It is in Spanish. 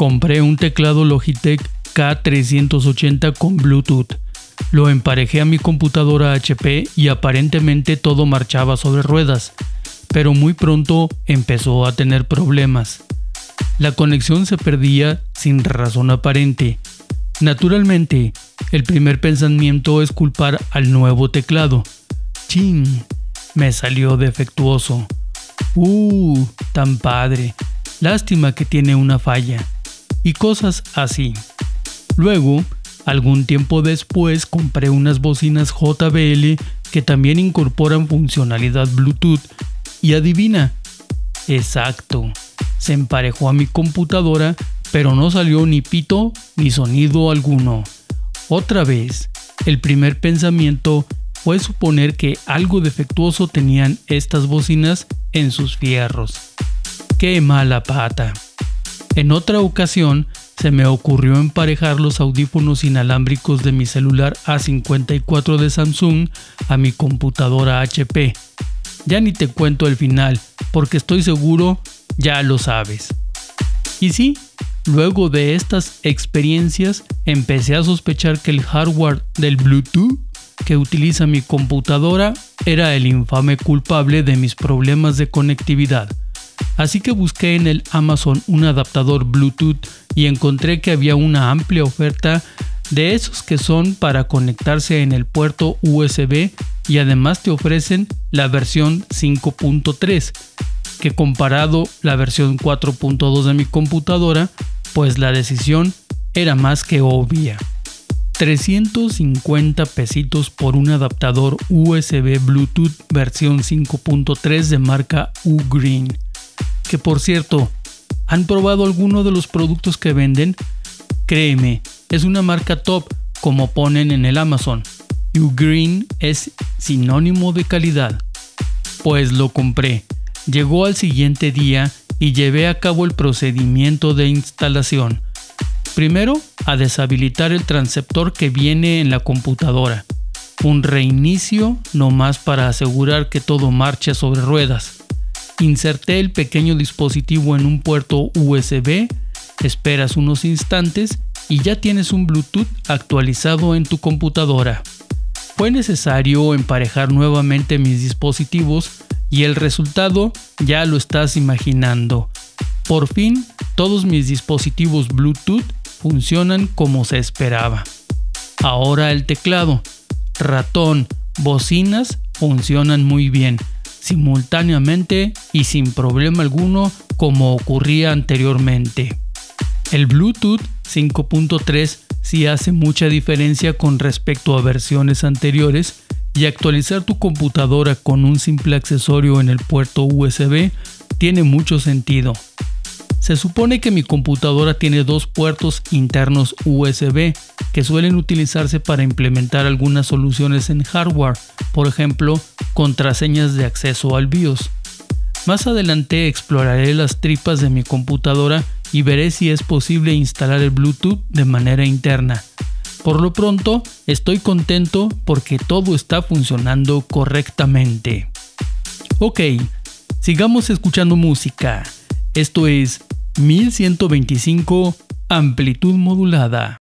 Compré un teclado Logitech K380 con Bluetooth. Lo emparejé a mi computadora HP y aparentemente todo marchaba sobre ruedas, pero muy pronto empezó a tener problemas. La conexión se perdía sin razón aparente. Naturalmente, el primer pensamiento es culpar al nuevo teclado. Chin, me salió defectuoso. Uh, tan padre. Lástima que tiene una falla. Y cosas así. Luego, algún tiempo después compré unas bocinas JBL que también incorporan funcionalidad Bluetooth. Y adivina. Exacto. Se emparejó a mi computadora, pero no salió ni pito ni sonido alguno. Otra vez, el primer pensamiento fue suponer que algo defectuoso tenían estas bocinas en sus fierros. ¡Qué mala pata! En otra ocasión, se me ocurrió emparejar los audífonos inalámbricos de mi celular A54 de Samsung a mi computadora HP. Ya ni te cuento el final, porque estoy seguro ya lo sabes. Y sí, luego de estas experiencias empecé a sospechar que el hardware del Bluetooth que utiliza mi computadora era el infame culpable de mis problemas de conectividad. Así que busqué en el Amazon un adaptador Bluetooth y encontré que había una amplia oferta de esos que son para conectarse en el puerto USB y además te ofrecen la versión 5.3, que comparado la versión 4.2 de mi computadora, pues la decisión era más que obvia. 350 pesitos por un adaptador USB Bluetooth versión 5.3 de marca Ugreen. Que por cierto, ¿han probado alguno de los productos que venden? Créeme, es una marca top como ponen en el Amazon. Ugreen es sinónimo de calidad. Pues lo compré. Llegó al siguiente día y llevé a cabo el procedimiento de instalación Primero, a deshabilitar el transceptor que viene en la computadora. Un reinicio nomás para asegurar que todo marche sobre ruedas. Inserté el pequeño dispositivo en un puerto USB, esperas unos instantes y ya tienes un Bluetooth actualizado en tu computadora. Fue necesario emparejar nuevamente mis dispositivos y el resultado ya lo estás imaginando. Por fin, todos mis dispositivos Bluetooth funcionan como se esperaba. Ahora el teclado, ratón, bocinas funcionan muy bien, simultáneamente y sin problema alguno como ocurría anteriormente. El Bluetooth 5.3 sí hace mucha diferencia con respecto a versiones anteriores y actualizar tu computadora con un simple accesorio en el puerto USB tiene mucho sentido. Se supone que mi computadora tiene dos puertos internos USB que suelen utilizarse para implementar algunas soluciones en hardware, por ejemplo, contraseñas de acceso al BIOS. Más adelante exploraré las tripas de mi computadora y veré si es posible instalar el Bluetooth de manera interna. Por lo pronto, estoy contento porque todo está funcionando correctamente. Ok, sigamos escuchando música. Esto es 1125 amplitud modulada.